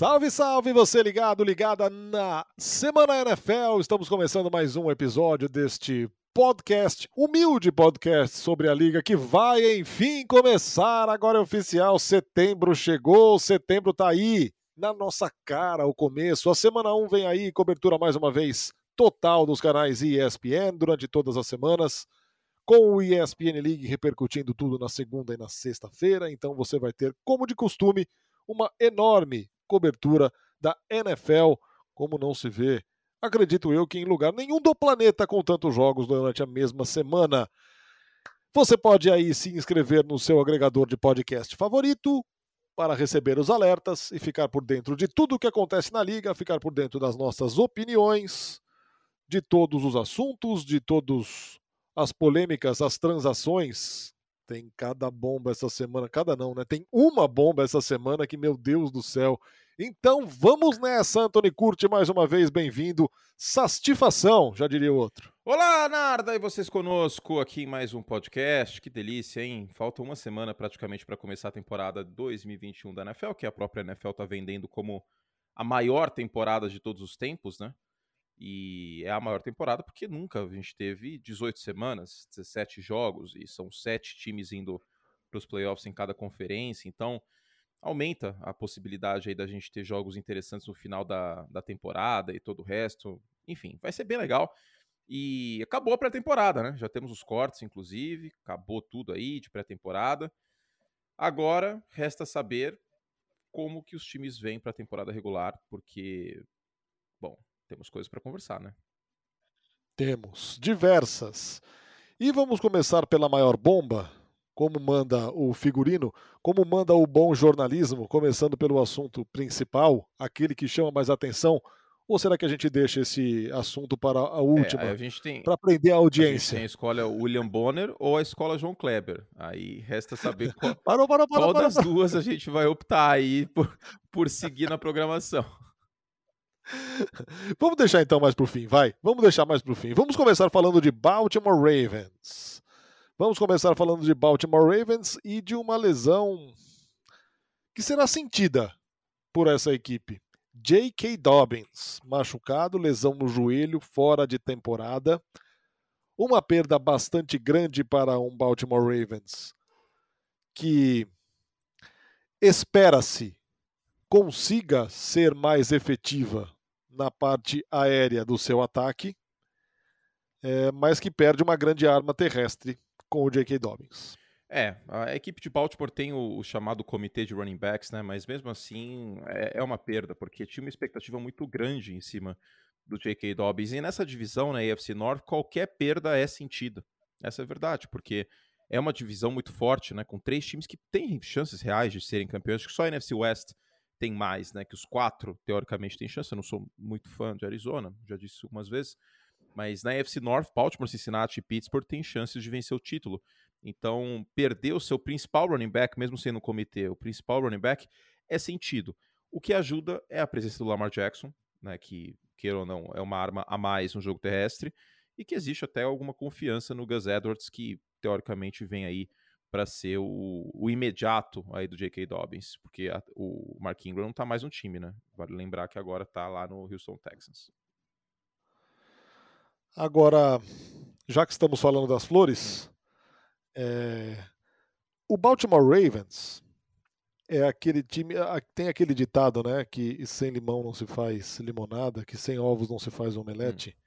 Salve, salve você ligado, ligada na Semana NFL. Estamos começando mais um episódio deste podcast, humilde podcast sobre a liga que vai enfim começar. Agora é oficial, setembro chegou, setembro tá aí na nossa cara o começo. A semana 1 vem aí, cobertura mais uma vez total dos canais ESPN durante todas as semanas, com o ESPN League repercutindo tudo na segunda e na sexta-feira. Então você vai ter, como de costume, uma enorme cobertura da NFL, como não se vê, acredito eu, que em lugar nenhum do planeta com tantos jogos durante a mesma semana. Você pode aí se inscrever no seu agregador de podcast favorito para receber os alertas e ficar por dentro de tudo o que acontece na liga, ficar por dentro das nossas opiniões, de todos os assuntos, de todas as polêmicas, as transações. Tem cada bomba essa semana, cada não, né? Tem uma bomba essa semana que, meu Deus do céu. Então vamos nessa, Anthony Curti, mais uma vez bem-vindo. Sastifação, já diria o outro. Olá, Narda, e vocês conosco aqui em mais um podcast. Que delícia, hein? Falta uma semana praticamente para começar a temporada 2021 da NFL, que a própria NFL está vendendo como a maior temporada de todos os tempos, né? E é a maior temporada porque nunca a gente teve 18 semanas, 17 jogos, e são sete times indo para os playoffs em cada conferência. Então, aumenta a possibilidade aí da gente ter jogos interessantes no final da, da temporada e todo o resto. Enfim, vai ser bem legal. E acabou a pré-temporada, né? Já temos os cortes, inclusive, acabou tudo aí de pré-temporada. Agora resta saber como que os times vêm para a temporada regular, porque, temos coisas para conversar, né? Temos diversas. E vamos começar pela maior bomba, como manda o figurino, como manda o bom jornalismo, começando pelo assunto principal, aquele que chama mais atenção. Ou será que a gente deixa esse assunto para a última? É, para aprender a audiência. A, a escola William Bonner ou a escola João Kleber. Aí resta saber qual, parou, parou, parou, qual das duas a gente vai optar aí por, por seguir na programação. Vamos deixar então mais pro fim, vai. Vamos deixar mais pro fim. Vamos começar falando de Baltimore Ravens. Vamos começar falando de Baltimore Ravens e de uma lesão que será sentida por essa equipe. J.K. Dobbins, machucado, lesão no joelho, fora de temporada. Uma perda bastante grande para um Baltimore Ravens que espera-se consiga ser mais efetiva na parte aérea do seu ataque, é, mas que perde uma grande arma terrestre com o J.K. Dobbins. É, a equipe de Baltimore tem o, o, chamado comitê de running backs, né? Mas mesmo assim é, é, uma perda, porque tinha uma expectativa muito grande em cima do J.K. Dobbins. E nessa divisão, na né, AFC North, qualquer perda é sentida. Essa é a verdade, porque é uma divisão muito forte, né? Com três times que têm chances reais de serem campeões. Que só a NFC West tem mais, né? Que os quatro, teoricamente, têm chance. Eu não sou muito fã de Arizona, já disse algumas vezes. Mas na FC North, Baltimore, Cincinnati e Pittsburgh têm chances de vencer o título. Então, perder o seu principal running back, mesmo sendo um comitê, o principal running back, é sentido. O que ajuda é a presença do Lamar Jackson, né, que, queira ou não, é uma arma a mais no jogo terrestre, e que existe até alguma confiança no Gus Edwards, que teoricamente vem aí para ser o, o, imediato aí do J.K. Dobbins, porque a, o Mark Ingram não está mais no time, né? Vale lembrar que agora está lá no Houston Texans. Agora, já que estamos falando das flores, é... o Baltimore Ravens é aquele time, tem aquele ditado, né, que sem limão não se faz limonada, que sem ovos não se faz omelete. Hum.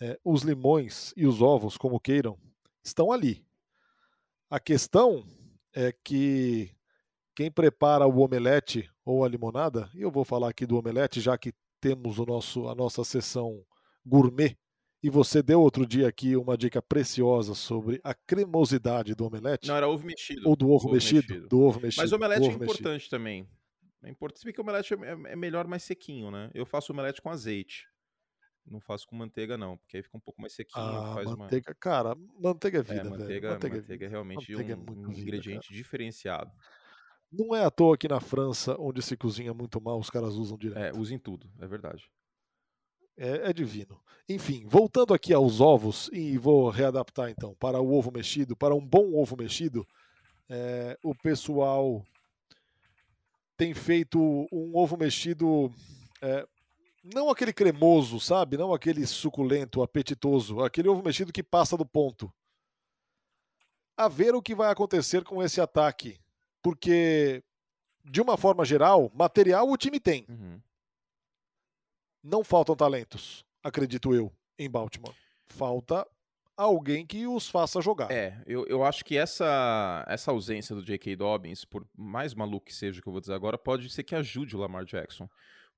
É, os limões e os ovos, como queiram, estão ali a questão é que quem prepara o omelete ou a limonada, e eu vou falar aqui do omelete, já que temos o nosso, a nossa sessão gourmet, e você deu outro dia aqui uma dica preciosa sobre a cremosidade do omelete. Não, era ovo mexido. Ou do ovo, ovo mexido, mexido, Do ovo mexido. Mas o omelete é importante mexido. também. É importante, se que o omelete é, é melhor mais sequinho, né? Eu faço omelete com azeite. Não faço com manteiga, não, porque aí fica um pouco mais sequinho. Ah, faz manteiga, uma... cara, manteiga é, é vida, é, manteiga, manteiga, manteiga é realmente manteiga um, é um vida, ingrediente cara. diferenciado. Não é à toa que na França, onde se cozinha muito mal, os caras usam direto. É, usem tudo, é verdade. É, é, divino. Enfim, voltando aqui aos ovos, e vou readaptar então para o ovo mexido, para um bom ovo mexido, é, o pessoal tem feito um ovo mexido, é, não aquele cremoso, sabe? Não aquele suculento, apetitoso, aquele ovo mexido que passa do ponto. A ver o que vai acontecer com esse ataque, porque de uma forma geral, material o time tem. Uhum. Não faltam talentos, acredito eu, em Baltimore. Falta alguém que os faça jogar. É, eu, eu acho que essa, essa ausência do J.K. Dobbins, por mais maluco que seja o que eu vou dizer agora, pode ser que ajude o Lamar Jackson.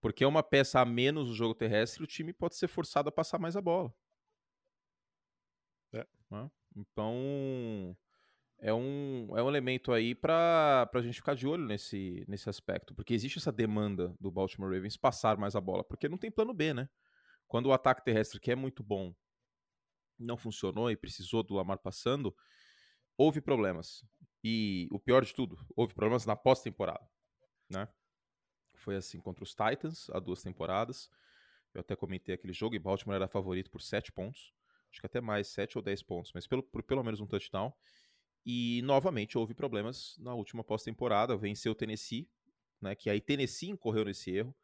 Porque é uma peça a menos no jogo terrestre, o time pode ser forçado a passar mais a bola. É. Né? Então, é um, é um elemento aí para a gente ficar de olho nesse, nesse aspecto. Porque existe essa demanda do Baltimore Ravens passar mais a bola. Porque não tem plano B, né? Quando o ataque terrestre, que é muito bom, não funcionou e precisou do Lamar passando, houve problemas. E o pior de tudo, houve problemas na pós-temporada, né? Foi assim contra os Titans há duas temporadas. Eu até comentei aquele jogo e Baltimore era favorito por sete pontos. Acho que até mais, sete ou dez pontos, mas pelo, por pelo menos um touchdown. E novamente houve problemas na última pós-temporada. Venceu o Tennessee, né? Que aí Tennessee incorreu nesse erro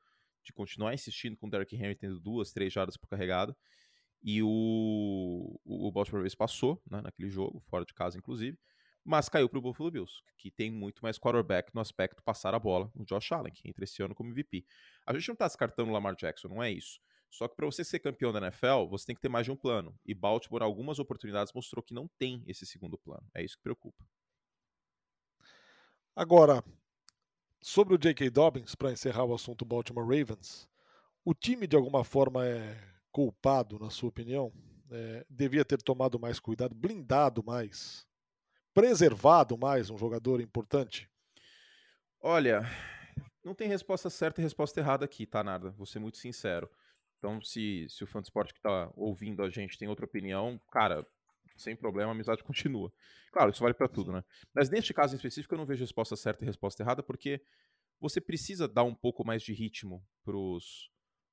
de continuar insistindo com o Derrick Henry tendo duas, três jardas por carregada. E o, o Baltimore Ravens passou né, naquele jogo, fora de casa, inclusive, mas caiu para o Buffalo Bills, que tem muito mais quarterback no aspecto passar a bola, o Josh Allen, que entra esse ano como MVP. A gente não está descartando o Lamar Jackson, não é isso. Só que para você ser campeão da NFL, você tem que ter mais de um plano. E Baltimore, algumas oportunidades, mostrou que não tem esse segundo plano. É isso que preocupa. Agora, sobre o J.K. Dobbins, para encerrar o assunto Baltimore Ravens, o time de alguma forma é culpado, na sua opinião? É, devia ter tomado mais cuidado, blindado mais, preservado mais um jogador importante? Olha, não tem resposta certa e resposta errada aqui, tá, Nada? Vou ser muito sincero. Então, se, se o fã de esporte que tá ouvindo a gente tem outra opinião, cara, sem problema, a amizade continua. Claro, isso vale para tudo, né? Mas neste caso em específico, eu não vejo resposta certa e resposta errada, porque você precisa dar um pouco mais de ritmo pros,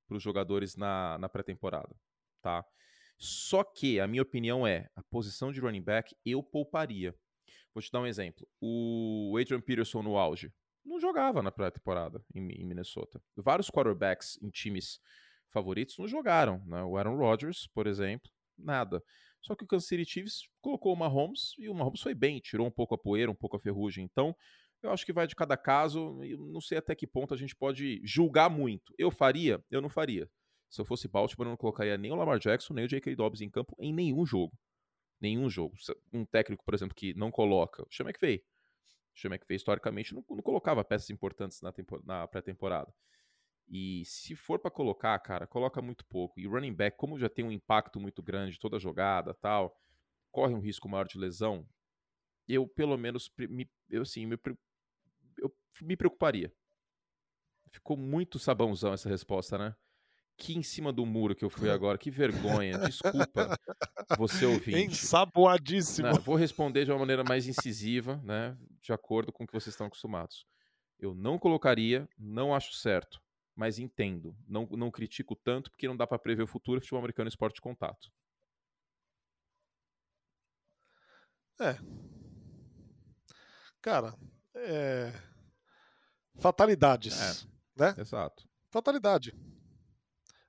para os jogadores na, na pré-temporada, tá? Só que a minha opinião é, a posição de running back eu pouparia. Vou te dar um exemplo. O Adrian Peterson no auge não jogava na pré-temporada em, em, Minnesota. Vários quarterbacks em times favoritos não jogaram. Né? O Aaron Rodgers, por exemplo, nada. Só que o Kansas City Chiefs colocou o Mahomes e o Mahomes foi bem, tirou um pouco a poeira, um pouco a ferrugem. Então, eu acho que vai de cada caso, e não sei até que ponto a gente pode julgar muito. Eu faria? Eu não faria. Se eu fosse Baltimore, eu não colocaria nem o Lamar Jackson, nem o J.K. Dobbs em campo em nenhum jogo. Nenhum jogo. Um técnico, por exemplo, que não coloca. O Sean McVay. O Sean McVay, historicamente, não, não colocava peças importantes na, na pré-temporada. E se for para colocar, cara, coloca muito pouco. E running back, como já tem um impacto muito grande, toda jogada tal, corre um risco maior de lesão, eu pelo menos me, eu assim, me, eu me preocuparia. Ficou muito sabãozão essa resposta, né? Que em cima do muro que eu fui agora, que vergonha. Desculpa você ouvinte. Ensaboadíssimo. Não, vou responder de uma maneira mais incisiva, né? De acordo com o que vocês estão acostumados. Eu não colocaria, não acho certo, mas entendo. Não, não critico tanto porque não dá para prever o futuro futebol americano esporte de contato. É. Cara, é... fatalidades, é, né? Exato. Fatalidade.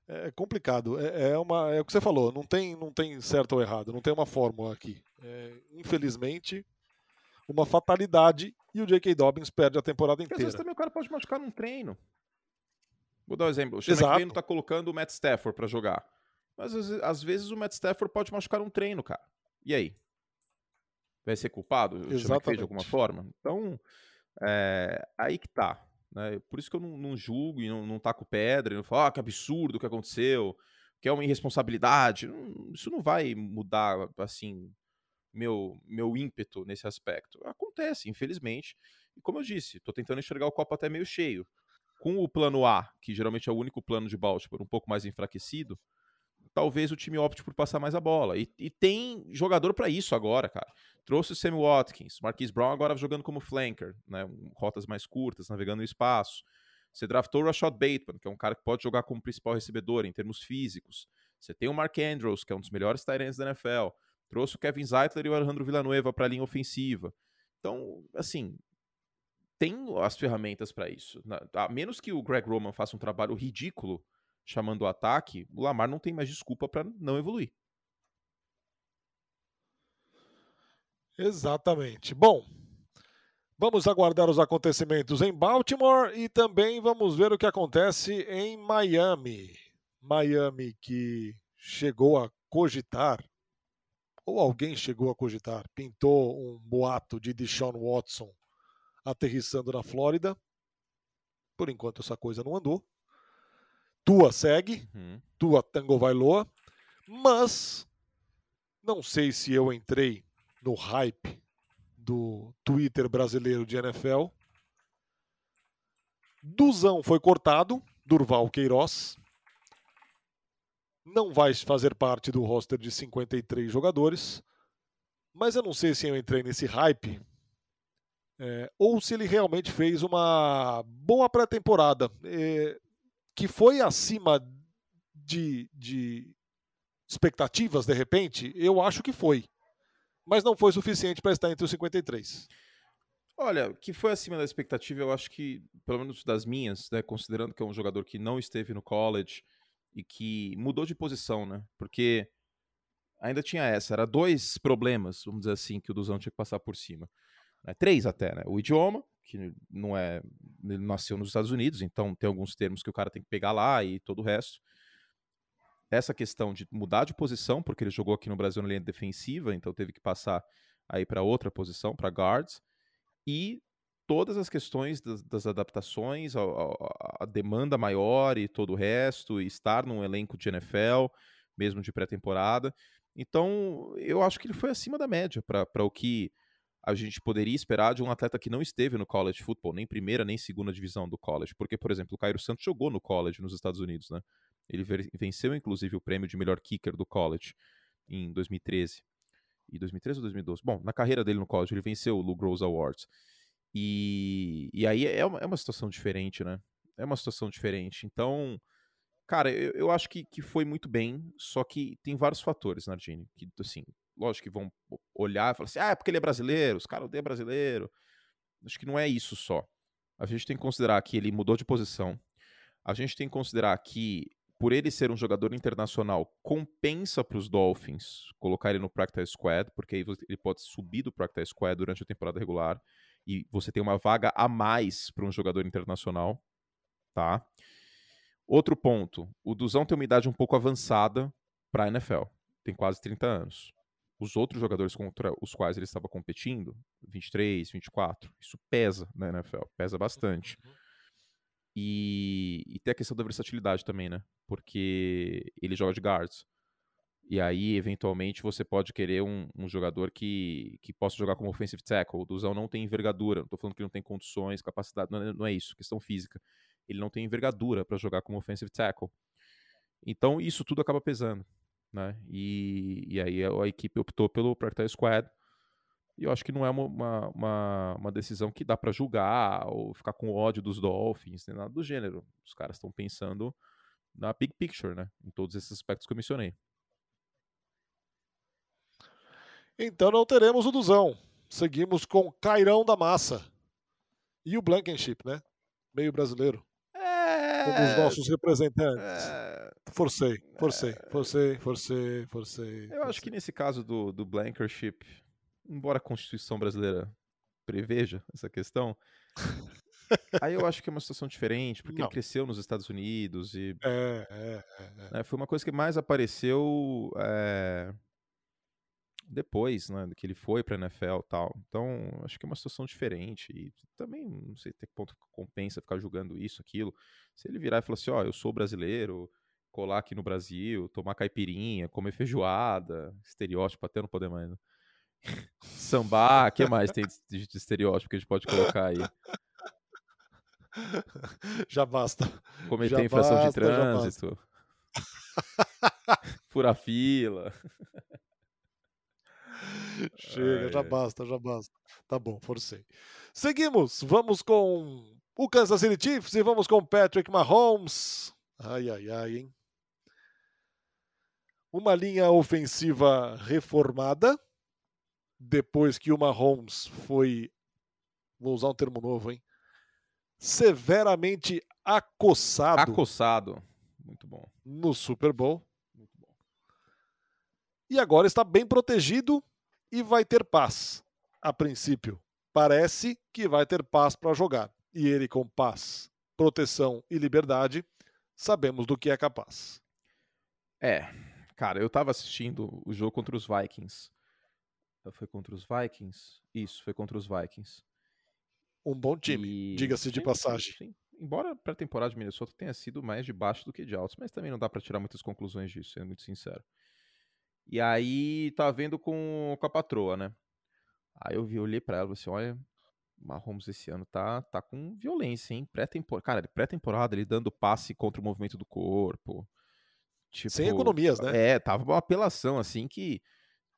É complicado. É, é, uma, é o que você falou. Não tem, não tem certo ou errado. Não tem uma fórmula aqui. É, infelizmente, uma fatalidade e o J.K. Dobbins perde a temporada inteira. Às vezes também o cara pode machucar num treino. Vou dar um exemplo. O Sean McVay não tá colocando o Matt Stafford para jogar. Mas às vezes o Matt Stafford pode machucar um treino, cara. E aí? vai ser culpado? Exatamente. de alguma forma? Então, é, aí que tá. Né? Por isso que eu não, não julgo e não, não taco pedra, e não falo, ah, que absurdo o que aconteceu, que é uma irresponsabilidade. Isso não vai mudar, assim, meu, meu ímpeto nesse aspecto. Acontece, infelizmente. E como eu disse, estou tentando enxergar o copo até meio cheio. Com o plano A, que geralmente é o único plano de Baltimore, um pouco mais enfraquecido, talvez o time opte por passar mais a bola. E, e tem jogador para isso agora, cara. Trouxe o Sammy Watkins, Marquise Brown agora jogando como flanker, né, rotas mais curtas, navegando no espaço. Você draftou o Rashad Bateman, que é um cara que pode jogar como principal recebedor em termos físicos. Você tem o Mark Andrews, que é um dos melhores tight da NFL. Trouxe o Kevin Zeitler e o Alejandro Villanueva para a linha ofensiva. Então, assim, tem as ferramentas para isso. A menos que o Greg Roman faça um trabalho ridículo chamando o ataque, o Lamar não tem mais desculpa para não evoluir. Exatamente. Bom, vamos aguardar os acontecimentos em Baltimore e também vamos ver o que acontece em Miami. Miami que chegou a cogitar, ou alguém chegou a cogitar, pintou um boato de Deshaun Watson aterrissando na Flórida. Por enquanto essa coisa não andou. Tua segue, uhum. tua Tango Vailoa, mas não sei se eu entrei no hype do Twitter brasileiro de NFL. Duzão foi cortado, Durval Queiroz. Não vai fazer parte do roster de 53 jogadores. Mas eu não sei se eu entrei nesse hype é, ou se ele realmente fez uma boa pré-temporada, é, que foi acima de, de expectativas, de repente, eu acho que foi. Mas não foi suficiente para estar entre os 53. Olha, que foi acima da expectativa, eu acho que, pelo menos das minhas, né, considerando que é um jogador que não esteve no college e que mudou de posição, né? Porque ainda tinha essa, era dois problemas, vamos dizer assim, que o Duzão tinha que passar por cima. Né? Três até, né? O idioma, que não é. Ele nasceu nos Estados Unidos, então tem alguns termos que o cara tem que pegar lá e todo o resto. Essa questão de mudar de posição, porque ele jogou aqui no Brasil na linha defensiva, então teve que passar aí para outra posição, para guards. E todas as questões das, das adaptações, a, a, a, demanda maior e todo o resto, e estar num elenco de NFL, mesmo de pré-temporada. Então, eu acho que ele foi acima da média para o que a gente poderia esperar de um atleta que não esteve no college football, nem primeira nem segunda divisão do college. Porque, por exemplo, o Cairo Santos jogou no college nos Estados Unidos, né? Ele venceu, inclusive, o prêmio de melhor kicker do college em 2013. E 2013 ou 2012? Bom, na carreira dele no college, ele venceu o Lou Gross Awards. E, e aí é uma, é uma situação diferente, né? É uma situação diferente. Então, cara, eu, eu acho que, que foi muito bem, só que tem vários fatores, Nardini, que, assim, lógico que vão olhar e falar assim, ah, é porque ele é brasileiro, os caras odeiam brasileiro. Acho que não é isso só. A gente tem que considerar que ele mudou de posição. A gente tem que considerar que, por ele ser um jogador internacional, compensa para os Dolphins colocar ele no practice squad, porque aí ele pode subir do practice squad durante a temporada regular e você tem uma vaga a mais para um jogador internacional, tá? Outro ponto, o Duzão tem uma idade um pouco avançada para a NFL, tem quase 30 anos os outros jogadores contra os quais ele estava competindo, 23, 24, isso pesa na NFL, pesa bastante. Uhum. E, e tem a questão da versatilidade também, né? Porque ele joga de guards. E aí, eventualmente, você pode querer um, um, jogador que, que possa jogar como offensive tackle. O Duzão não tem envergadura. Não tô falando que não tem condições, capacidade. Não é, não é isso, questão física. Ele não tem envergadura para jogar como offensive tackle. Então, isso tudo acaba pesando né? E, e aí a, equipe optou pelo Practice Squad. E eu acho que não é uma, uma, uma decisão que dá para julgar ou ficar com ódio dos Dolphins, nem nada do gênero. Os caras estão pensando na big picture, né? Em todos esses aspectos que eu mencionei. Então não teremos o Duzão. Seguimos com Cairão da Massa. E o Blankenship, né? Meio brasileiro. É... Como os nossos representantes. É... Forcei, forcei, forcei, forcei, forcei. Eu acho que nesse caso do, do Blankership, embora a Constituição brasileira preveja essa questão, aí eu acho que é uma situação diferente, porque Não. ele cresceu nos Estados Unidos e. É, é, é, é. Né, foi uma coisa que mais apareceu é, depois, né, que ele foi para NFL e tal. Então, acho que é uma situação diferente e também não sei até que ponto compensa ficar julgando isso, aquilo. Se ele virar e falar assim, ó, oh, eu sou brasileiro, colar aqui no Brasil, tomar caipirinha, comer feijoada, estereótipo até não poder mais. Né? Sambar, o que mais tem de, de estereótipo que a gente pode colocar aí? Já basta. Cometer já infração basta, de trânsito. Furar fila. Chega, Ai, já basta, já basta. Tá bom, forcei. Seguimos, vamos com o Kansas City Chiefs e vamos com Patrick Mahomes. Ai, ai, ai, hein? Uma linha ofensiva reformada, depois que o Mahomes foi vou usar um termo novo, hein? Severamente acossado. Acossado. Muito bom. No Super Bowl. Muito bom. E agora está bem protegido e vai ter paz. A princípio, parece que vai ter paz para jogar. E ele, com paz, proteção e liberdade, sabemos do que é capaz. É, cara, eu tava assistindo o jogo contra os Vikings. Foi contra os Vikings? Isso, foi contra os Vikings. Um bom time, e... diga-se de passagem. Sim. Embora a pré-temporada de Minnesota tenha sido mais de baixo do que de altos, mas também não dá para tirar muitas conclusões disso, sendo muito sincero. E aí, tá vendo com, com a patroa, né? Aí eu vi, olhei pra ela e falei assim: olha, Mahomes esse ano tá, tá com violência, hein? Pré-temporada. Cara, pré-temporada, ele dando passe contra o movimento do corpo. Tipo, Sem economias, né? É, tava uma apelação, assim, que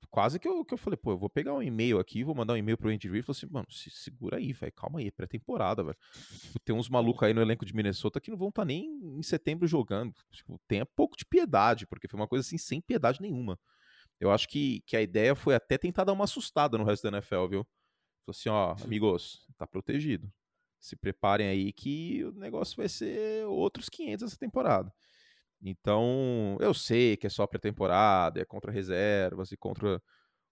quase que eu, que eu falei, pô, eu vou pegar um e-mail aqui, vou mandar um e-mail pro Andy Reid e falar assim, mano, se segura aí, velho, calma aí, pré-temporada, velho. Tipo, tem uns malucos aí no elenco de Minnesota que não vão estar tá nem em setembro jogando. Tipo, tenha pouco de piedade, porque foi uma coisa assim, sem piedade nenhuma. Eu acho que, que a ideia foi até tentar dar uma assustada no resto da NFL, viu? Falou assim, ó, amigos, tá protegido. Se preparem aí que o negócio vai ser outros 500 essa temporada. Então, eu sei que é só pré-temporada, é contra reservas e contra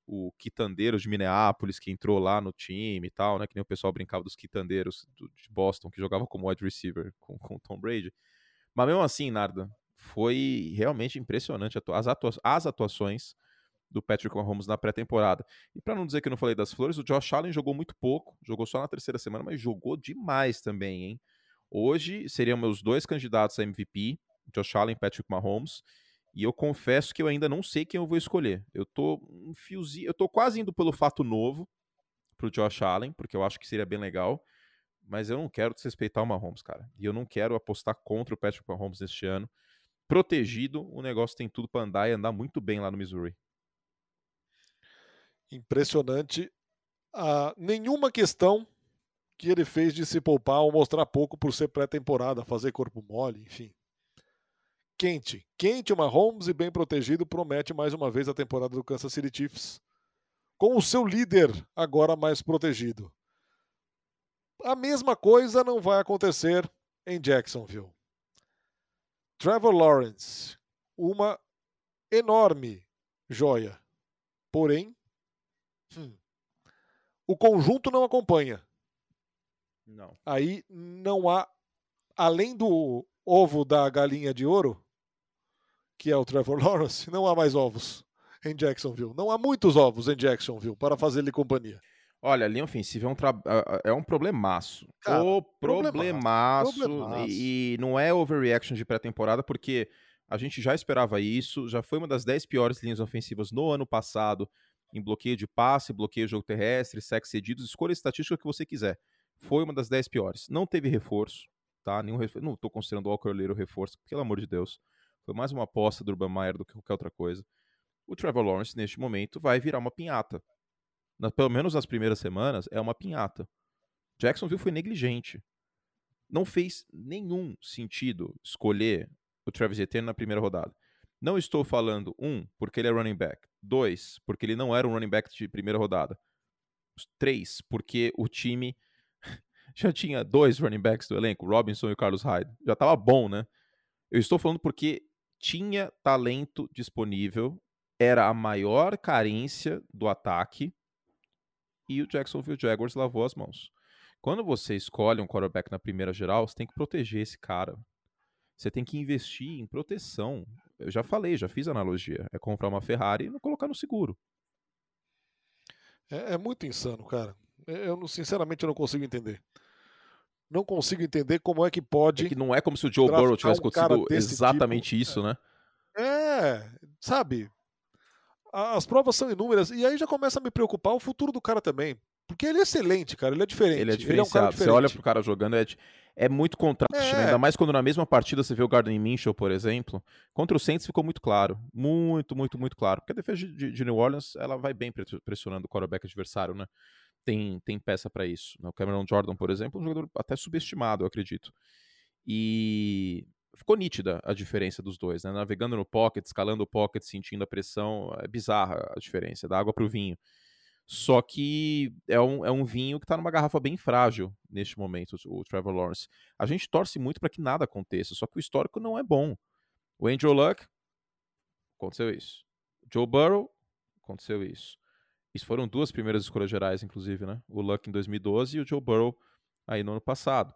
o quitandeiro de Minneapolis que entrou lá no time e tal, né? Que nem o pessoal brincava dos quitandeiros do, de Boston que jogava como wide receiver com, com Tom Brady. Mas mesmo assim, Narda, foi realmente impressionante as, atua as atuações do Patrick Mahomes na pré-temporada. E para não dizer que eu não falei das flores, o Josh Allen jogou muito pouco, jogou só na terceira semana, mas jogou demais também, hein? Hoje seriam meus dois candidatos a MVP, Josh Allen Patrick Mahomes. E eu confesso que eu ainda não sei quem eu vou escolher. Eu tô um fiozinho, eu tô quase indo pelo fato novo pro Josh Allen, porque eu acho que seria bem legal, mas eu não quero desrespeitar o Mahomes, cara. E eu não quero apostar contra o Patrick Mahomes este ano. Protegido, o negócio tem tudo para andar e andar muito bem lá no Missouri impressionante. Ah, nenhuma questão que ele fez de se poupar ou mostrar pouco por ser pré-temporada, fazer corpo mole, enfim. Quente. Quente, uma Holmes e bem protegido promete mais uma vez a temporada do Kansas City Chiefs. Com o seu líder agora mais protegido. A mesma coisa não vai acontecer em Jacksonville. Trevor Lawrence, uma enorme joia. Porém, Hum. O conjunto não acompanha. Não. Aí não há, além do ovo da galinha de ouro, que é o Trevor Lawrence, não há mais ovos em Jacksonville. Não há muitos ovos em Jacksonville para fazer-lhe companhia. Olha, a linha ofensiva é um, tra... é um problemaço. Cara, o problemaço. problemaço. E não é overreaction de pré-temporada, porque a gente já esperava isso. Já foi uma das 10 piores linhas ofensivas no ano passado em bloqueio de passe, bloqueio de jogo terrestre, sacks cedidos, escolha a estatística que você quiser. Foi uma das 10 piores. Não teve reforço, tá? Nenhum reforço. Não estou considerando o Walker Little reforço, pelo amor de Deus. Foi mais uma aposta do Urban Meyer do que qualquer outra coisa. O Trevor Lawrence, neste momento, vai virar uma pinhata. Na, pelo menos nas primeiras semanas, é uma pinhata. Jacksonville foi negligente. Não fez nenhum sentido escolher o Travis Etienne na primeira rodada. Não estou falando, um, porque ele é running back. Dois, porque ele não era um running back de primeira rodada. Três, porque o time já tinha dois running backs do elenco, Robinson e o Carlos Hyde. Já estava bom, né? Eu estou falando porque tinha talento disponível, era a maior carência do ataque e o Jacksonville Jaguars lavou as mãos. Quando você escolhe um quarterback na primeira geral, você tem que proteger esse cara. Você tem que investir em proteção. Eu já falei, já fiz analogia. É comprar uma Ferrari e não colocar no seguro. É, é muito insano, cara. É, eu, sinceramente, não consigo entender. Não consigo entender como é que pode. É que não é como se o Joe Burrow tivesse um acontecido exatamente tipo. isso, é. né? É, sabe? As provas são inúmeras. E aí já começa a me preocupar o futuro do cara também. Porque ele é excelente, cara. Ele é diferente. Ele é diferenciado. Ele é um Você olha pro cara jogando, é, é muito contraste, né? é. né? Ainda mais quando na mesma partida você vê o Gardner Minshew, por exemplo. Contra o Saints ficou muito claro. Muito, muito, muito claro. Porque a defesa de, de New Orleans, ela vai bem pressionando o quarterback adversário, né? Tem, tem peça para isso. Né? O Cameron Jordan, por exemplo, é um jogador até subestimado, eu acredito. E ficou nítida a diferença dos dois, né? Navegando no pocket, escalando o pocket, sentindo a pressão. É bizarra a diferença, da água pro vinho. Só que é um, é um vinho que está numa garrafa bem frágil neste momento, o Trevor Lawrence. A gente torce muito para que nada aconteça, só que o histórico não é bom. O Andrew Luck, aconteceu isso. Joe Burrow, aconteceu isso. Isso foram duas primeiras escolhas gerais, inclusive, né? O Luck em 2012 e o Joe Burrow aí no ano passado.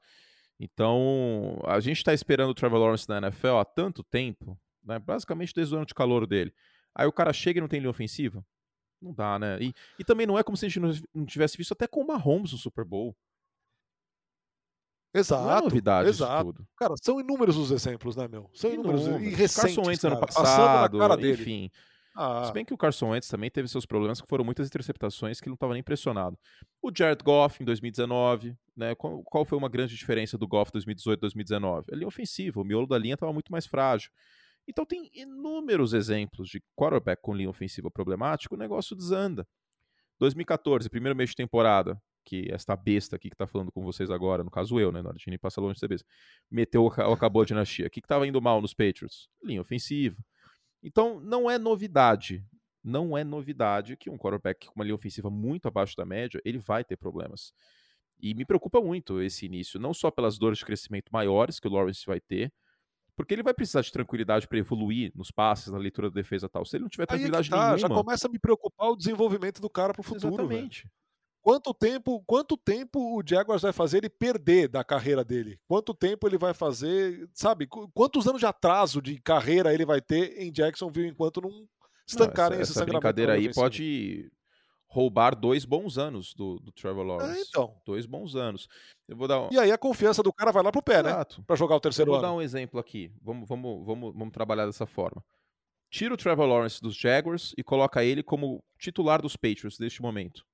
Então, a gente está esperando o Trevor Lawrence na NFL há tanto tempo, né? basicamente desde o ano de calor dele. Aí o cara chega e não tem linha ofensiva? Não dá, né? E, e também não é como se a gente não tivesse visto até com o Mahomes no Super Bowl. Exato. Não é novidade exato. tudo. Cara, são inúmeros os exemplos, né, meu? São inúmeros. inúmeros. E recentes, Carson Wentz ano passado, enfim. Ah. Se bem que o Carson Wentz também teve seus problemas, que foram muitas interceptações que não estava nem impressionado. O Jared Goff em 2019, né? Qual, qual foi uma grande diferença do Goff 2018-2019? A linha ofensiva, o miolo da linha estava muito mais frágil. Então tem inúmeros exemplos de quarterback com linha ofensiva problemática, o negócio desanda. 2014, primeiro mês de temporada, que esta besta aqui que está falando com vocês agora, no caso eu, né, na passar longe de ser besta, meteu acabou a dinastia. O que estava indo mal nos Patriots? Linha ofensiva. Então, não é novidade. Não é novidade que um quarterback com uma linha ofensiva muito abaixo da média, ele vai ter problemas. E me preocupa muito esse início, não só pelas dores de crescimento maiores que o Lawrence vai ter, porque ele vai precisar de tranquilidade para evoluir nos passes, na leitura da defesa e tal. Se ele não tiver tranquilidade Aí é tá, nenhuma... Já começa a me preocupar o desenvolvimento do cara para o futuro. Exatamente. Véio. Quanto tempo, quanto tempo o Jaguars vai fazer ele perder da carreira dele? Quanto tempo ele vai fazer, sabe? Quantos anos de atraso de carreira ele vai ter em Jacksonville enquanto não estancarem não, essa, essa brincadeira aí pode roubar dois bons anos do, do Trevor é, Lawrence. É, então. Dois bons anos. Eu vou dar um... E aí a confiança do cara vai lá pro pé, né? Exato. né? Para jogar o terceiro ano. Vou dar um exemplo aqui. Vamos, vamos, vamos, vamos trabalhar dessa forma. Tira o Trevor Lawrence dos Jaguars e coloca ele como titular dos Patriots neste momento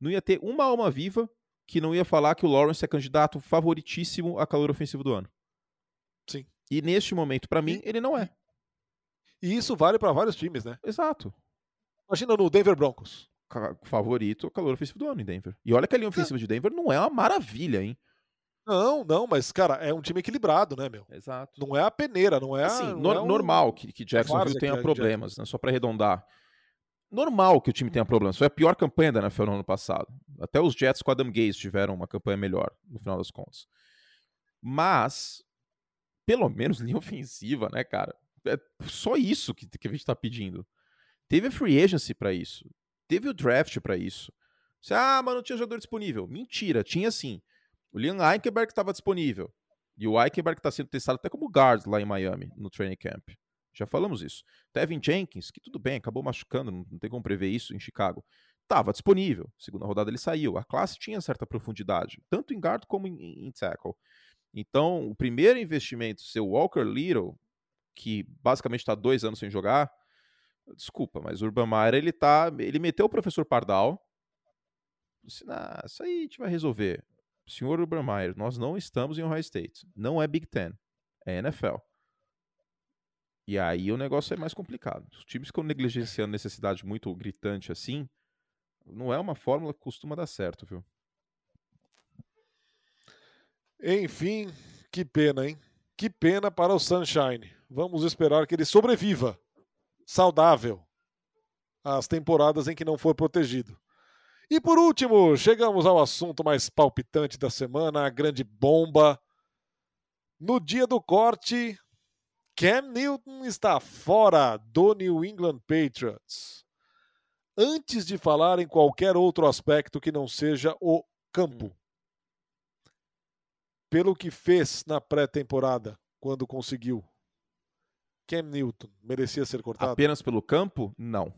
não ia ter uma alma viva que não ia falar que o Lawrence é candidato favoritíssimo a calor ofensivo do ano. Sim. E neste momento, para mim, ele não é. E isso vale para vários times, né? Exato. Imagina no Denver Broncos. Favorito, calor ofensivo do ano em Denver. E olha que a linha ofensiva é. de Denver não é uma maravilha, hein? Não, não, mas, cara, é um time equilibrado, né, meu? Exato. Não é a peneira, não é assim, a. Assim, no, é um... normal que, que Jacksonville tenha problemas, né? Só para arredondar normal que o time tenha problemas. Foi a pior campanha da NFL no ano passado. Até os Jets com Adam Gaze tiveram uma campanha melhor, no final das contas. Mas, pelo menos linha ofensiva, né, cara? É só isso que, que a gente tá pedindo. Teve a free agency para isso. Teve o draft para isso. Você, ah, mas não tinha jogador disponível. Mentira, tinha sim. O Liam Eichenberg estava disponível. E o Eichenberg está sendo testado até como guard lá em Miami, no training camp. Já falamos isso. Tevin Jenkins, que tudo bem, acabou machucando, não, tem como prever isso em Chicago. Estava disponível. Segunda rodada ele saiu. A classe tinha certa profundidade, tanto em guard como em, em tackle. Então, o primeiro investimento, seu Walker Little, que basicamente está dois anos sem jogar, desculpa, mas o Urban Meyer, ele tá, ele meteu o professor Pardal, disse, nah, isso aí a gente vai resolver. Senhor Urban Meyer, nós não estamos em Ohio State, não é Big Ten, é NFL. E aí o negócio é mais complicado. Os times que estão negligenciando necessidade muito gritante assim, não é uma fórmula que costuma dar certo, viu? Enfim, que pena, hein? Que pena para o Sunshine. Vamos esperar que ele sobreviva, saudável, às temporadas em que não for protegido. E por último, chegamos ao assunto mais palpitante da semana, a grande bomba. No dia do corte, Cam Newton está fora do New England Patriots. Antes de falar em qualquer outro aspecto que não seja o campo. Pelo que fez na pré-temporada, quando conseguiu. Cam Newton merecia ser cortado? Apenas pelo campo? Não.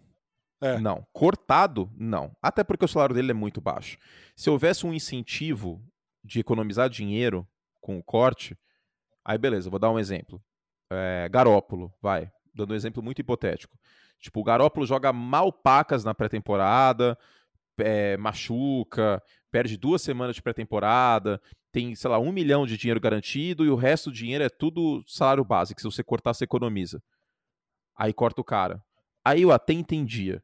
É. Não. Cortado? Não. Até porque o salário dele é muito baixo. Se houvesse um incentivo de economizar dinheiro com o corte, aí beleza, vou dar um exemplo é, Garópolo, vai, dando um exemplo muito hipotético. Tipo, o Garópolo joga mal pacas na pré-temporada, é, machuca, perde duas semanas de pré-temporada, tem, sei lá, um milhão de dinheiro garantido e o resto do dinheiro é tudo salário básico. Se você cortar, você economiza. Aí corta o cara. Aí eu até entendia.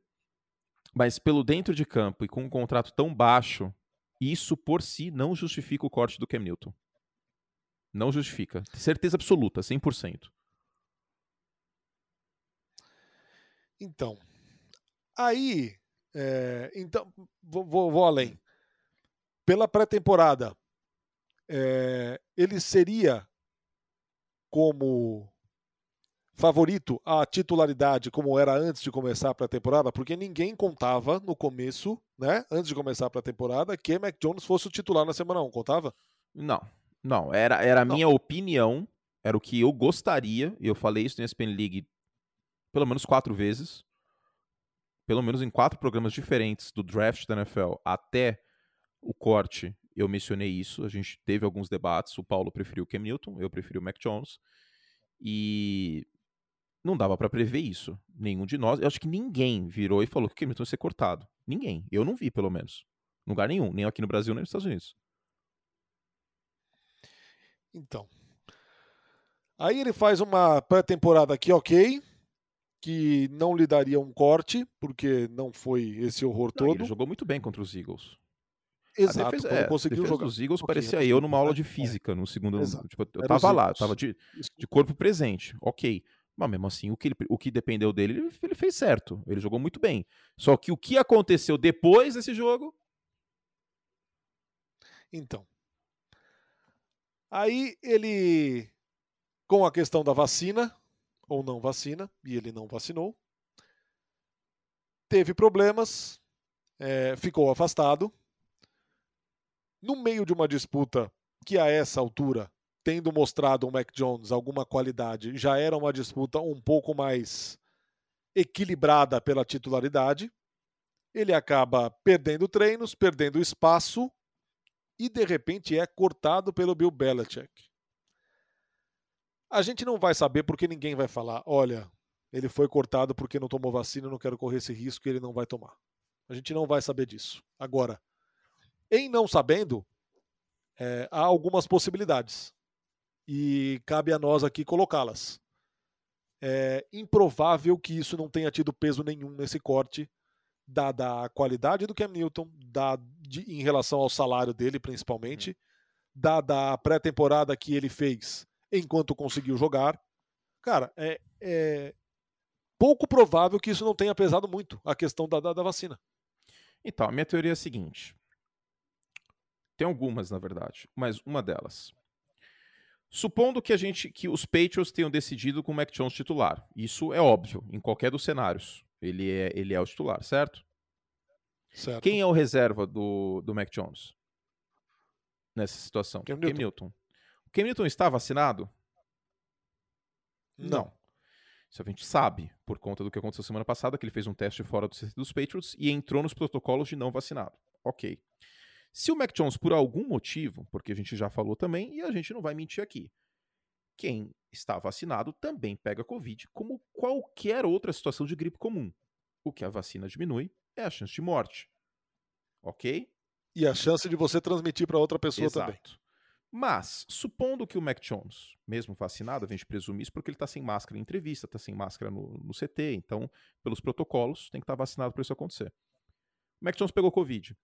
Mas pelo dentro de campo e com um contrato tão baixo, isso por si não justifica o corte do Cam Newton. Não justifica. Certeza absoluta, 100%. Então, aí É, então, vou, vou, vou, além. Pela pré-temporada, é, ele seria como favorito à titularidade como era antes de começar a pré-temporada, porque ninguém contava no começo, né, antes de começar a pré-temporada, que Mac Jones fosse o titular na semana 1, contava? Não, não, era, era a minha opinião, era o que eu gostaria, e eu falei isso no ESPN League pelo menos quatro vezes, pelo menos em quatro programas diferentes do draft da NFL até o corte, eu mencionei isso, a gente teve alguns debates, o Paulo preferiu o Cam Newton, eu preferi o Mac Jones, e não dava para prever isso. Nenhum de nós, eu acho que ninguém virou e falou que o Cam Newton ia ser cortado. Ninguém. Eu não vi, pelo menos. Lugar nenhum, nem aqui no Brasil, nem nos Estados Unidos. Então. Aí ele faz uma pré-temporada aqui, ok. Que não lhe daria um corte, porque não foi esse horror não, todo. Ele jogou muito bem contra os Eagles. Exato, a defesa, é, conseguiu defesa jogar. dos Eagles okay, parecia eu numa aula de física no segundo. Tipo, eu Era tava lá, tava de, de corpo presente. Ok. Mas mesmo assim, o que, ele, o que dependeu dele, ele, ele, fez certo. Ele jogou muito bem. Só que o que aconteceu depois desse jogo. Então. Aí ele. Com a questão da vacina, ou não vacina, e ele não vacinou. Teve problemas, é, ficou afastado. No meio de uma disputa que a essa altura tendo mostrado o Mac Jones alguma qualidade, já era uma disputa um pouco mais equilibrada pela titularidade. Ele acaba perdendo treinos, perdendo espaço e de repente é cortado pelo Bill Belichick. A gente não vai saber porque ninguém vai falar, olha, ele foi cortado porque não tomou vacina, não quero correr esse risco e ele não vai tomar. A gente não vai saber disso. Agora, em não sabendo, é, há algumas possibilidades e cabe a nós aqui colocá-las. É improvável que isso não tenha tido peso nenhum nesse corte, dada a qualidade do Cam Newton, dada de, em relação ao salário dele, principalmente, hum. dada a pré-temporada que ele fez enquanto conseguiu jogar. Cara, é, é, pouco provável que isso não tenha pesado muito a questão da, da, da vacina. Então, a minha teoria é a seguinte. Tem algumas, na verdade, mas uma delas. Supondo que a gente que os Patriots tenham decidido com o Mac Jones titular. Isso é óbvio, em qualquer dos cenários. Ele é, ele é o titular, certo? certo? Quem é o reserva do, do Mac Jones? Nessa situação? Cam Newton. Cam Newton. O Cam Newton está vacinado? Não. Não. Isso a gente sabe, por conta do que aconteceu semana passada, que ele fez um teste fora do dos Patriots e entrou nos protocolos de não vacinado. Ok. Se o Mac Jones, por algum motivo, porque a gente já falou também, e a gente não vai mentir aqui, quem está vacinado também pega Covid, como qualquer outra situação de gripe comum. O que a vacina diminui é a chance de morte. Ok? E a chance de você transmitir para outra pessoa Exato. também. Mas, supondo que o Mac Jones, mesmo vacinado, a gente presume isso porque ele está sem máscara em entrevista, está sem máscara no, no, CT, então, pelos protocolos, tem que estar tá vacinado para isso acontecer. O Mac Jones pegou Covid.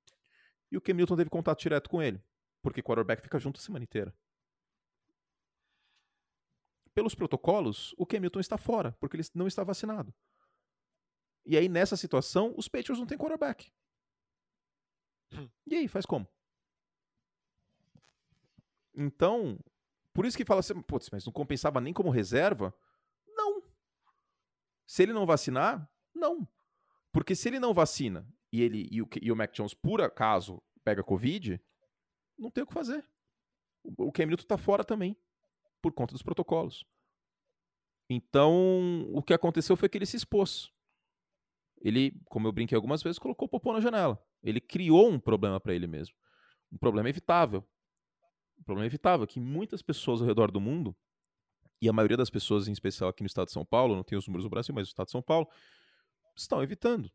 E o Cam Newton teve contato direto com ele, porque o quarterback fica junto a semana inteira. Pelos protocolos, o Cam Newton está fora, porque ele não está vacinado. E aí, nessa situação, os Patriots não têm quarterback. Hum. E aí, faz como? Então, por isso que fala assim, putz, mas não compensava nem como reserva? Não. Se ele não vacinar, não. Porque se ele não vacina e ele e o, e o Mac Jones, por acaso, pega Covid, não tem o que fazer. O, o Cam Newton tá fora também, por conta dos protocolos. Então, o que aconteceu foi que ele se expôs. Ele, como eu brinquei algumas vezes, colocou o popô na janela. Ele criou um problema para ele mesmo. Um problema evitável. Um problema evitável que muitas pessoas ao redor do mundo, e a maioria das pessoas, em especial aqui no estado de São Paulo, não tem os números do Brasil, mas no estado de São Paulo, estão evitando.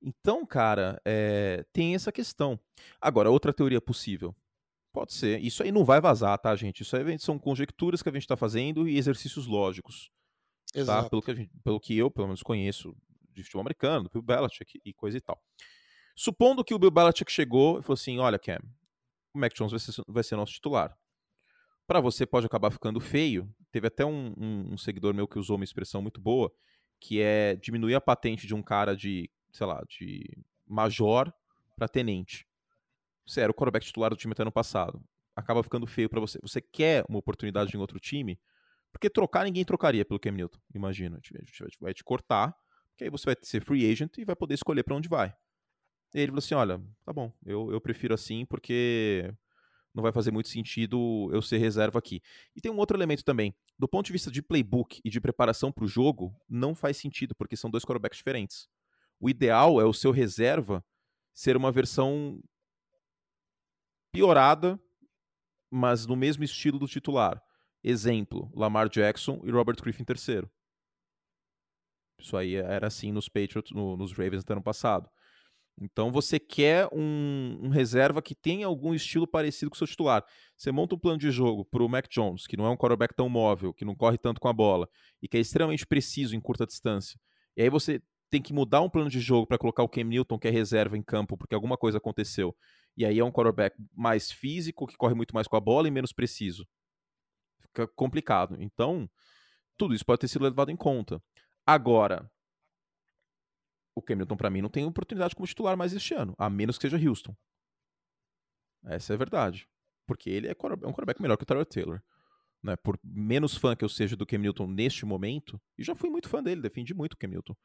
Então, cara, é, tem essa questão. Agora, outra teoria possível. Pode ser. Isso aí não vai vazar, tá, gente? Isso aí são conjecturas que a gente está fazendo e exercícios lógicos. Tá? Exato. Tá? Pelo, que gente, pelo que eu, pelo menos, conheço de futebol americano, do Bill Belichick e coisa e tal. Supondo que o Bill Belichick chegou e falou assim: olha, Cam, o Mac Jones vai ser, vai ser nosso titular. Para você pode acabar ficando feio. Teve até um, um, um seguidor meu que usou uma expressão muito boa, que é diminuir a patente de um cara de sei lá, de major para tenente. Você era o quarterback titular do time até ano passado. Acaba ficando feio para você. Você quer uma oportunidade em outro time? Porque trocar ninguém trocaria pelo Cam Newton, imagina. A gente vai te cortar, que aí você vai ser free agent e vai poder escolher para onde vai. E ele falou assim: olha, tá bom, eu, eu prefiro assim porque não vai fazer muito sentido eu ser reserva aqui. E tem um outro elemento também. Do ponto de vista de playbook e de preparação para o jogo, não faz sentido, porque são dois quarterbacks diferentes. O ideal é o seu reserva ser uma versão piorada, mas no mesmo estilo do titular. Exemplo, Lamar Jackson e Robert Griffin III. Isso aí era assim nos Patriots, no, nos Ravens até ano passado. Então você quer um, um, reserva que tenha algum estilo parecido com o seu titular. Você monta um plano de jogo para o Mac Jones, que não é um quarterback tão móvel, que não corre tanto com a bola e que é extremamente preciso em curta distância. E aí você tem que mudar um plano de jogo para colocar o Cam Newton, que é reserva em campo, porque alguma coisa aconteceu. E aí é um quarterback mais físico, que corre muito mais com a bola e menos preciso. Fica complicado. Então, tudo isso pode ter sido levado em conta. Agora, o Cam Newton, para mim, não tem oportunidade como titular mais este ano, a menos que seja Houston. Essa é a verdade. Porque ele é um quarterback melhor que o Tyler Taylor. Né? Por menos fã que eu seja do Cam Newton neste momento, e já fui muito fã dele, defendi muito o Cam Newton.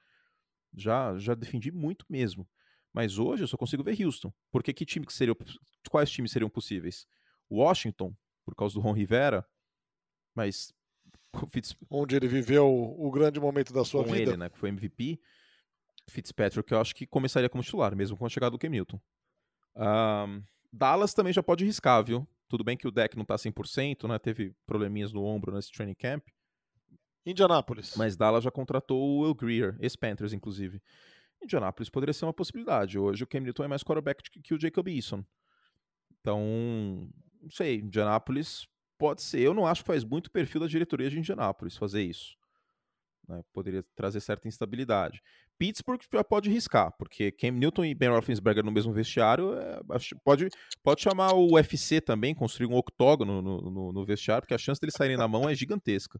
Já, já defendi muito mesmo. Mas hoje eu só consigo ver Houston. Porque que time que seria, quais times seriam possíveis? Washington, por causa do Ron Rivera, mas onde ele viveu o grande momento da sua com vida. ele, né, que foi MVP. Fitzpatrick, eu acho que começaria como titular, mesmo com a chegada do Cam Newton. Um, Dallas também já pode riscar, viu? Tudo bem que o deck não tá 100%, né? Teve probleminhas no ombro nesse training camp. Indianápolis. Mas Dallas já contratou o Will Greer, ex-Panthers, inclusive. Indianápolis poderia ser uma possibilidade. Hoje o Cam Newton é mais quarterback que o Jacob Eason. Então, não sei, Indianápolis pode ser. Eu não acho que faz muito perfil da diretoria de Indianápolis fazer isso. Né? Poderia trazer certa instabilidade. Pittsburgh já pode riscar, porque Cam Newton e Ben Roethlisberger no mesmo vestiário, é, pode, pode chamar o UFC também, construir um octógono no, no, no vestiário, porque a chance deles saírem na mão é gigantesca.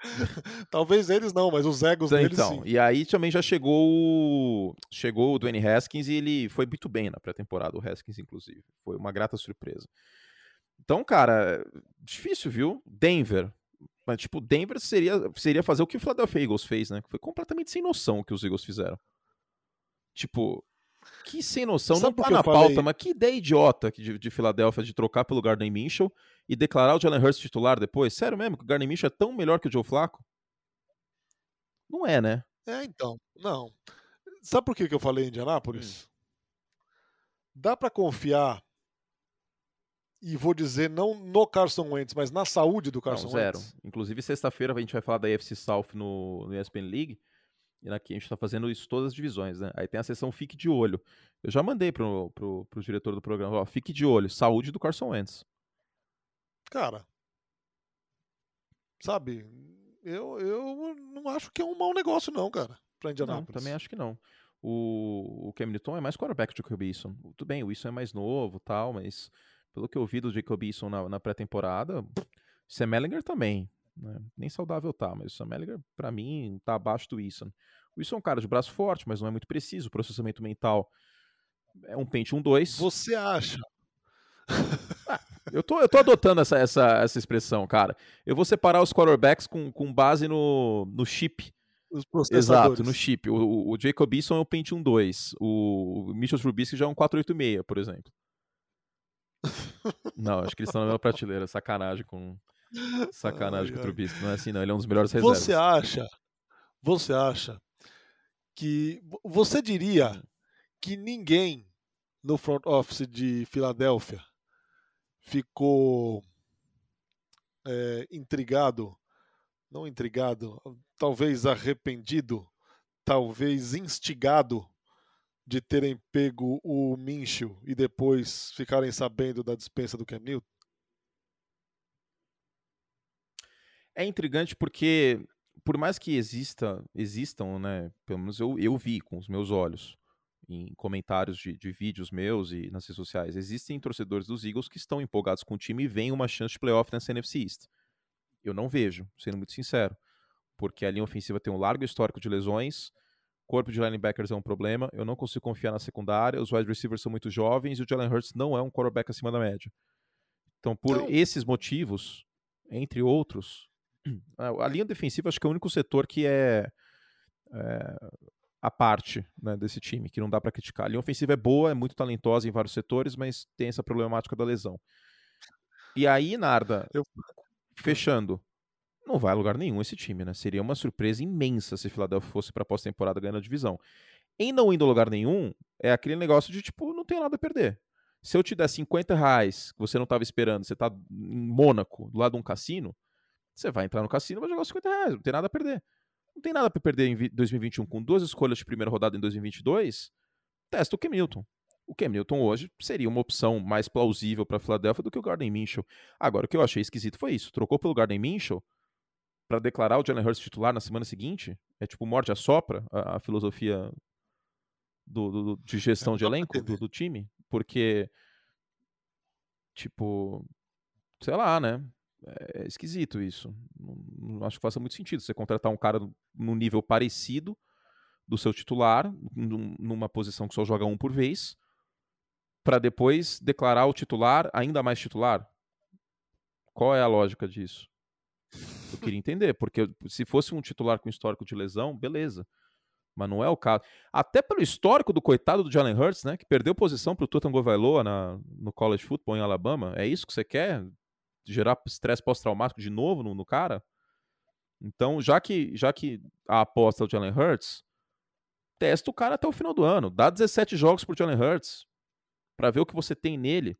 Talvez eles não, mas os egos então, deles então, sim. E aí também já chegou chegou o Dwayne Haskins e ele foi muito bem na pré-temporada, o Haskins inclusive. Foi uma grata surpresa. Então, cara, difícil, viu? Denver, mas, tipo, Denver seria, seria fazer o que o Philadelphia Eagles fez, né? Foi completamente sem noção o que os Eagles fizeram. Tipo, que sem noção. Sabe não tá na pauta, falei? mas que ideia idiota de, de Filadélfia de trocar pelo Gardner Minshew e declarar o Jalen Hurts titular depois. Sério mesmo que o Gardner Minshew é tão melhor que o Joe Flacco? Não é, né? É, então. Não. Sabe por que, que eu falei em Indianápolis? Hum. Dá para confiar e vou dizer não no Carson Wentz, mas na saúde do Carson não, zero. Wentz. Inclusive, sexta-feira a gente vai falar da AFC South no, no ESPN League. E aqui a gente está fazendo isso todas as divisões, né? Aí tem a sessão Fique de Olho. Eu já mandei pro, pro, pro diretor do programa, ó, fique de olho, saúde do Carson Wentz. Cara, sabe, eu, eu não acho que é um mau negócio não, cara, pra Indianapolis. Não, também acho que não. O, o Cam Newton é mais quarterback do que o Wilson. Tudo bem, o Wilson é mais novo tal, mas pelo que eu vi do Jacob Eason na, na pré-temporada, Sam Ellinger também. Né? Nem saudável tá, mas o Sam Ellinger, pra mim, tá abaixo do Eason. O Eason é um cara de braço forte, mas não é muito preciso. O processamento mental é um Pentium 2. Você acha? Ah, eu, tô, eu tô adotando essa, essa, essa expressão, cara. Eu vou separar os quarterbacks com, com base no, no chip. Exato, no chip. O, o Jacob Eason é um Pentium 2. O, o Mitchell Trubisky já é um 486, por exemplo. Não, acho que eles estão na mesma prateleira. Sacanagem com. Sacanagem ai, com o Trubisky. Não é assim, não. Ele é um dos melhores reservas. Você acha? Você acha que. Você diria hum. que ninguém no front office de Filadélfia ficou é, intrigado, não intrigado, talvez arrependido, talvez instigado de terem pego o Minchel e depois ficarem sabendo da dispensa do Cam Newton? É intrigante porque, por mais que exista, existam, né, pelo menos eu, eu vi com os meus olhos, em comentários de, de vídeos meus e nas redes sociais, existem torcedores dos Eagles que estão empolgados com o time e veem uma chance de playoff nessa NFC East. Eu não vejo, sendo muito sincero, porque a linha ofensiva tem um largo histórico de lesões, corpo de linebackers é um problema, eu não consigo confiar na secundária, os wide receivers são muito jovens e o Jalen Hurts não é um quarterback acima da média. Então, por então... esses motivos, entre outros, a linha defensiva acho que é o único setor que é, é a parte né, desse time, que não dá para criticar. A linha ofensiva é boa, é muito talentosa em vários setores, mas tem essa problemática da lesão. E aí, Narda, eu... fechando, não vai a lugar nenhum esse time, né? Seria uma surpresa imensa se Philadelphia fosse para pós-temporada ganhando a divisão. Em não indo a lugar nenhum, é aquele negócio de tipo, não tem nada a perder. Se eu te der 50 reais que você não estava esperando, você está em Mônaco, do lado de um cassino, você vai entrar no cassino e vai jogar os 50 reais, não tem nada a perder. Não tem nada para perder em 2021 com duas escolhas de primeira rodada em 2022. Testa o Cam. O Cam hoje seria uma opção mais plausível para Philadelphia do que o Garden Minshew. Agora, o que eu achei esquisito foi isso. Trocou pelo Garden Minshew para declarar o Jalen Hurts titular na semana seguinte. É tipo morte a sopra a, a filosofia do, do, de gestão é, de elenco do, do time. Porque, tipo, sei lá, né? é esquisito isso. Não, não, acho que faça muito sentido você contratar um cara num nível parecido do seu titular, numa posição que só joga um por vez, para depois declarar o titular ainda mais titular. Qual é a lógica disso? Eu queria entender, porque se fosse um titular com histórico de lesão, beleza. Mas não é o caso. Até pelo histórico do coitado do Jalen Hurts, né? Que perdeu posição para o Tutan Govailoa na, no college football em Alabama. É isso que você quer? gerar estresse pós-traumático de novo no, no, cara. Então, já que, já que a aposta é o Jalen Hurts, testa o cara até o final do ano. Dá 17 jogos pro Jalen Hurts para ver o que você tem nele.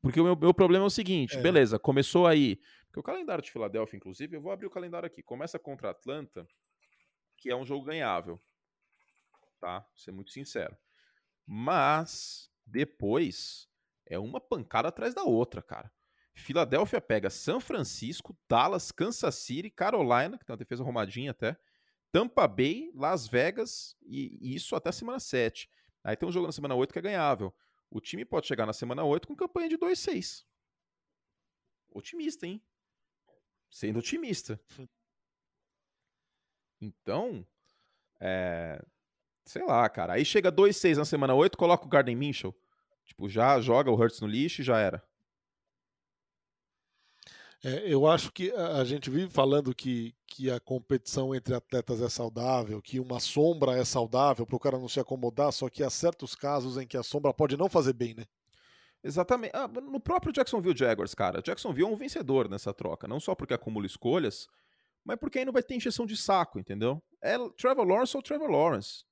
Porque o meu, meu problema é o seguinte, é. beleza, começou aí. Porque o calendário de Filadélfia, inclusive, eu vou abrir o calendário aqui. Começa contra Atlanta, que é um jogo ganhável. Tá? Vou ser muito sincero. Mas depois é uma pancada atrás da outra, cara. Filadélfia pega São Francisco, Dallas, Kansas City, Carolina, que tem uma defesa arrumadinha até, Tampa Bay, Las Vegas, e, e isso até semana 7. Aí tem um jogo na semana 8 que é ganhável. O time pode chegar na semana 8 com campanha de 2-6. Otimista, hein? Sendo otimista. Então, é... sei lá, cara. Aí chega 2-6 na semana 8, coloca o Garden Minchel. Tipo, já joga o Hurts no lixo e já era. É, eu acho que a gente vive falando que, que a competição entre atletas é saudável, que uma sombra é saudável para o cara não se acomodar, só que há certos casos em que a sombra pode não fazer bem, né? Exatamente. Ah, no próprio Jacksonville Jaguars, cara. Jacksonville é um vencedor nessa troca, não só porque acumula escolhas, mas porque aí não vai ter injeção de saco, entendeu? É Trevor Lawrence ou Trevor Lawrence.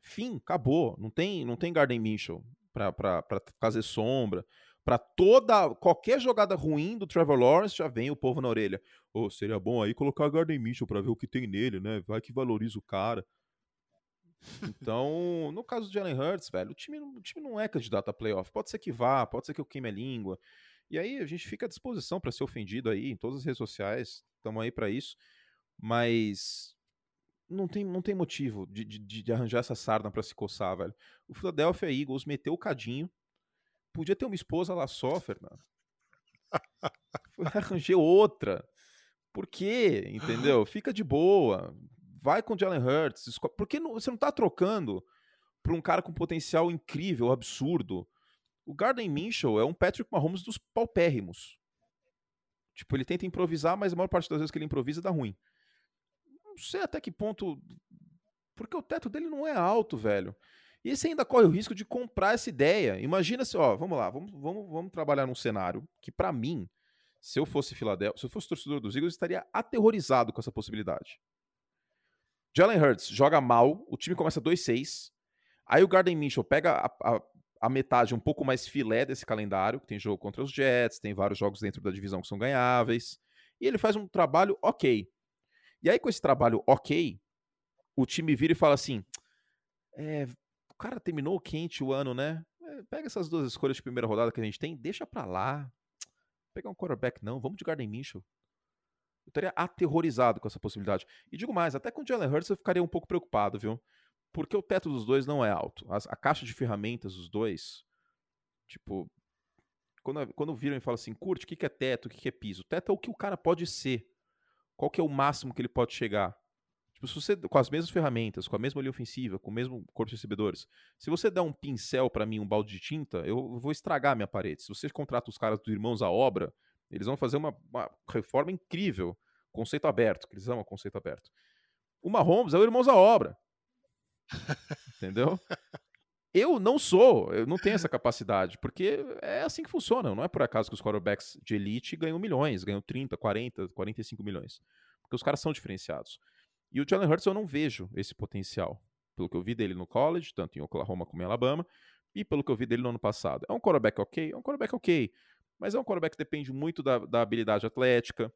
Fim, acabou. Não tem, não tem Garden Mitchell para fazer sombra para toda qualquer jogada ruim do Trevor Lawrence já vem o povo na orelha. Oh, seria bom aí colocar Garden Mitchell para ver o que tem nele, né? Vai que valoriza o cara. Então, no caso do Jalen Hurts, velho, o time, o time não é candidato a playoff. Pode ser que vá, pode ser que eu queime a língua. E aí a gente fica à disposição para ser ofendido aí em todas as redes sociais. Estamos aí para isso. Mas não tem, não tem motivo de, de, de arranjar essa sarna para se coçar, velho. O Philadelphia Eagles meteu o cadinho Podia ter uma esposa lá só, Fernando. Arranjei outra. Por quê? Entendeu? Fica de boa. Vai com o Jalen Hurts. Por que não, você não tá trocando para um cara com potencial incrível, absurdo? O Garden Minshew é um Patrick Mahomes dos paupérrimos. Tipo, ele tenta improvisar, mas a maior parte das vezes que ele improvisa dá ruim. Não sei até que ponto. Porque o teto dele não é alto, velho. E você ainda corre o risco de comprar essa ideia. Imagina se, ó, vamos lá, vamos, vamos, vamos trabalhar num cenário que, para mim, se eu fosse Filadélfia, se eu fosse torcedor dos Eagles, eu estaria aterrorizado com essa possibilidade. Jalen Hurts joga mal, o time começa 2-6. Aí o Garden Mitchell pega a, a, a, metade um pouco mais filé desse calendário, que tem jogo contra os Jets, tem vários jogos dentro da divisão que são ganháveis. E ele faz um trabalho ok. E aí, com esse trabalho ok, o time vira e fala assim: é, o cara terminou quente o ano, né? É, pega essas duas escolhas de primeira rodada que a gente tem, deixa pra lá. Pegar um quarterback, não. Vamos de Garden Mitchell. Eu estaria aterrorizado com essa possibilidade. E digo mais, até com o Jalen Hurts eu ficaria um pouco preocupado, viu? Porque o teto dos dois não é alto. A, a caixa de ferramentas dos dois, tipo, quando, quando viram e falam assim, curte, o que, que é teto, o que, que é piso? Teto é o que o cara pode ser. Qual que é o máximo que ele pode chegar? Tipo, se você, com as mesmas ferramentas, com a mesma linha ofensiva, com o mesmo corpo de recebedores, se você der um pincel para mim, um balde de tinta, eu vou estragar minha parede. Se você contrata os caras do Irmãos à Obra, eles vão fazer uma, uma reforma incrível. Conceito aberto, que eles amam conceito aberto. O Mahomes é o Irmãos à Obra. Entendeu? Eu não sou, eu não tenho essa capacidade, porque é assim que funciona. Não é por acaso que os quarterbacks de elite ganham milhões, ganham 30, 40, 45 milhões. Porque os caras são diferenciados. E o Jalen Hurts eu não vejo esse potencial. Pelo que eu vi dele no college, tanto em Oklahoma como em Alabama, e pelo que eu vi dele no ano passado. É um quarterback ok? É um quarterback ok. Mas é um quarterback que depende muito da, da habilidade atlética,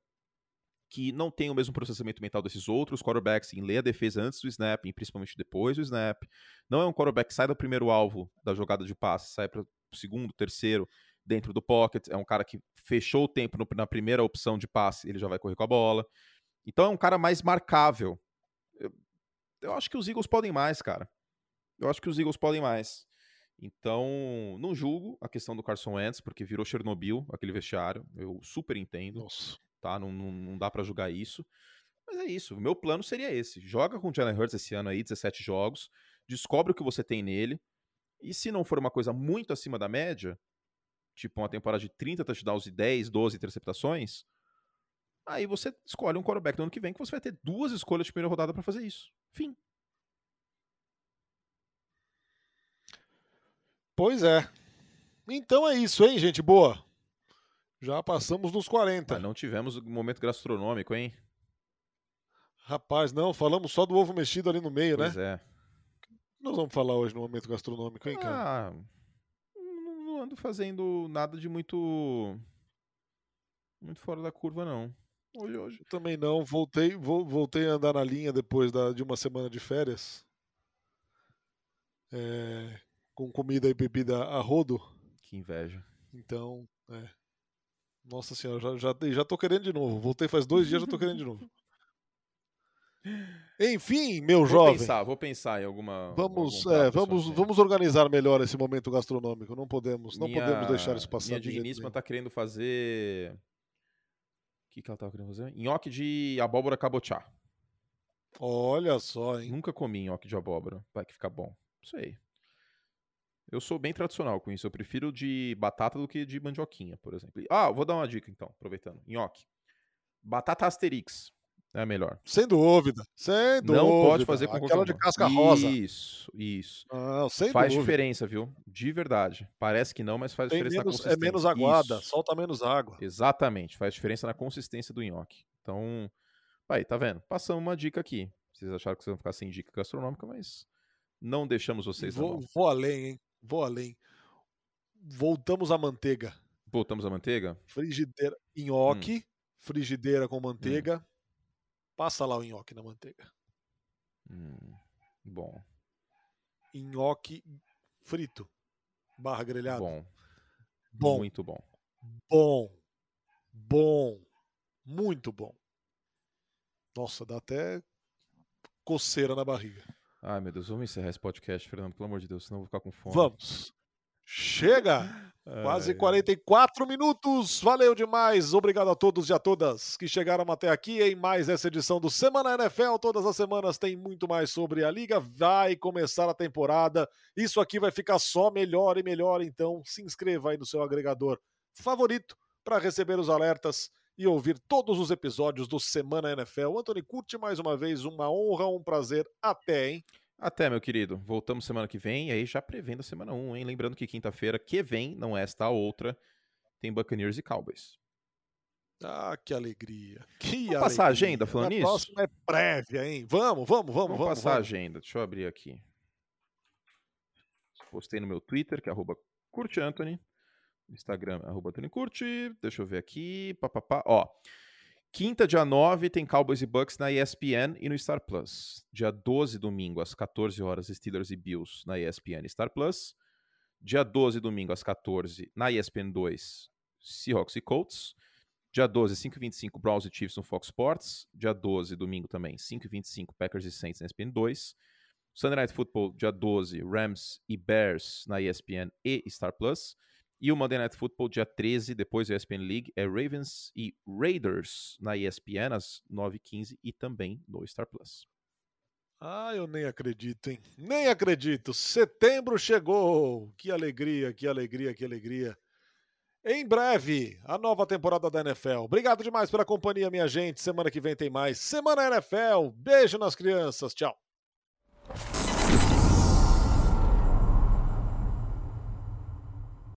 que não tem o mesmo processamento mental desses outros quarterbacks em ler a defesa antes do snap e principalmente depois do snap. Não é um quarterback que sai do primeiro alvo da jogada de passe, sai para o segundo, terceiro, dentro do pocket. É um cara que fechou o tempo no, na primeira opção de passe, ele já vai correr com a bola. Então é um cara mais marcável. Eu, eu acho que os Eagles podem mais, cara. Eu acho que os Eagles podem mais. Então, não julgo a questão do Carson Wentz, porque virou Chernobyl, aquele vestiário. Eu super entendo. Nossa. Tá? Não, não, não dá para julgar isso. Mas é isso. O meu plano seria esse. Joga com o Jalen Hurts esse ano aí, 17 jogos. Descobre o que você tem nele. E se não for uma coisa muito acima da média, tipo uma temporada de 30 touchdowns e 10, 12 interceptações, Aí você escolhe um quarterback no ano que vem que você vai ter duas escolhas de primeira rodada para fazer isso. Fim. Pois é. Então é isso, hein, gente boa? Já passamos dos 40. Mas não tivemos um momento gastronômico, hein? Rapaz, não, falamos só do ovo mexido ali no meio, pois né? Pois é. Nós vamos falar hoje no momento gastronômico, hein, cara? Ah, não ando fazendo nada de muito muito fora da curva, não. Hoje, hoje. Também não. Voltei, voltei a andar na linha depois da, de uma semana de férias. É, com comida e bebida a rodo. Que inveja. Então, é. Nossa senhora, já, já, já tô querendo de novo. Voltei faz dois dias, já tô querendo de novo. Enfim, meu vou jovem. Pensar, vou pensar em alguma. Vamos, é, vamos, vamos organizar melhor esse momento gastronômico. Não podemos, não minha, podemos deixar isso passar. Minha digníssima tá querendo fazer o que, que ela tava querendo fazer? Nhoque de abóbora cabochá. Olha só, hein? Nunca comi nhoque de abóbora. Vai que fica bom. Isso aí. Eu sou bem tradicional com isso. Eu prefiro de batata do que de mandioquinha, por exemplo. Ah, vou dar uma dica então, aproveitando. Nhoque. Batata Asterix. É melhor. Sem dúvida. Sem dúvida. Não pode fazer com Aquela de casca rosa. Isso, isso. Não, sem faz dúvida. diferença, viu? De verdade. Parece que não, mas faz Tem diferença menos, na consistência. É menos aguada, isso. solta menos água. Exatamente. Faz diferença na consistência do nhoque. Então, aí, tá vendo? Passamos uma dica aqui. Vocês acharam que vocês vão ficar sem dica gastronômica, mas não deixamos vocês vou, vou além, hein? Vou além. Voltamos à manteiga. Voltamos à manteiga? Frigideira, nhoque, hum. frigideira com manteiga. Hum. Passa lá o nhoque na manteiga. Hum, bom. Nhoque frito. Barra grelhada. Bom. Bom. Muito bom. Bom. Bom. Muito bom. Nossa, dá até coceira na barriga. Ai, meu Deus, vamos encerrar esse podcast, Fernando, pelo amor de Deus, senão eu vou ficar com fome. Vamos. Chega! Quase 44 minutos. Valeu demais. Obrigado a todos e a todas que chegaram até aqui em mais essa edição do Semana NFL. Todas as semanas tem muito mais sobre a liga. Vai começar a temporada. Isso aqui vai ficar só melhor e melhor. Então, se inscreva aí no seu agregador favorito para receber os alertas e ouvir todos os episódios do Semana NFL. Anthony, curte mais uma vez. Uma honra, um prazer. Até, hein? Até, meu querido. Voltamos semana que vem e aí já prevendo a semana 1, hein? Lembrando que quinta-feira que vem, não é esta a outra, tem Buccaneers e Cowboys. Ah, que alegria. Que vamos alegria. passar a agenda falando a nisso? próxima é prévia, hein? Vamos, vamos, vamos, Vamos, vamos. passar a vamos. agenda. Deixa eu abrir aqui. Postei no meu Twitter, que é arroba curteanthony. Instagram, arroba Tony Curte. Deixa eu ver aqui. Pá, pá, pá. Ó, Quinta, dia 9, tem Cowboys e Bucks na ESPN e no Star Plus. Dia 12, domingo, às 14 horas, Steelers e Bills na ESPN e Star Plus. Dia 12, domingo, às 14, na ESPN 2, Seahawks e Colts. Dia 12, 5h25, Browns e Chiefs no Fox Sports. Dia 12, domingo também, 5h25, Packers e Saints na ESPN 2. Sunday Night Football, dia 12, Rams e Bears na ESPN e Star Plus. E o Monday Night Football, dia 13, depois da ESPN League, é Ravens e Raiders na ESPN, às 9h15 e também no Star Plus. Ah, eu nem acredito, hein? Nem acredito. Setembro chegou. Que alegria, que alegria, que alegria. Em breve, a nova temporada da NFL. Obrigado demais pela companhia, minha gente. Semana que vem tem mais. Semana NFL. Beijo nas crianças. Tchau.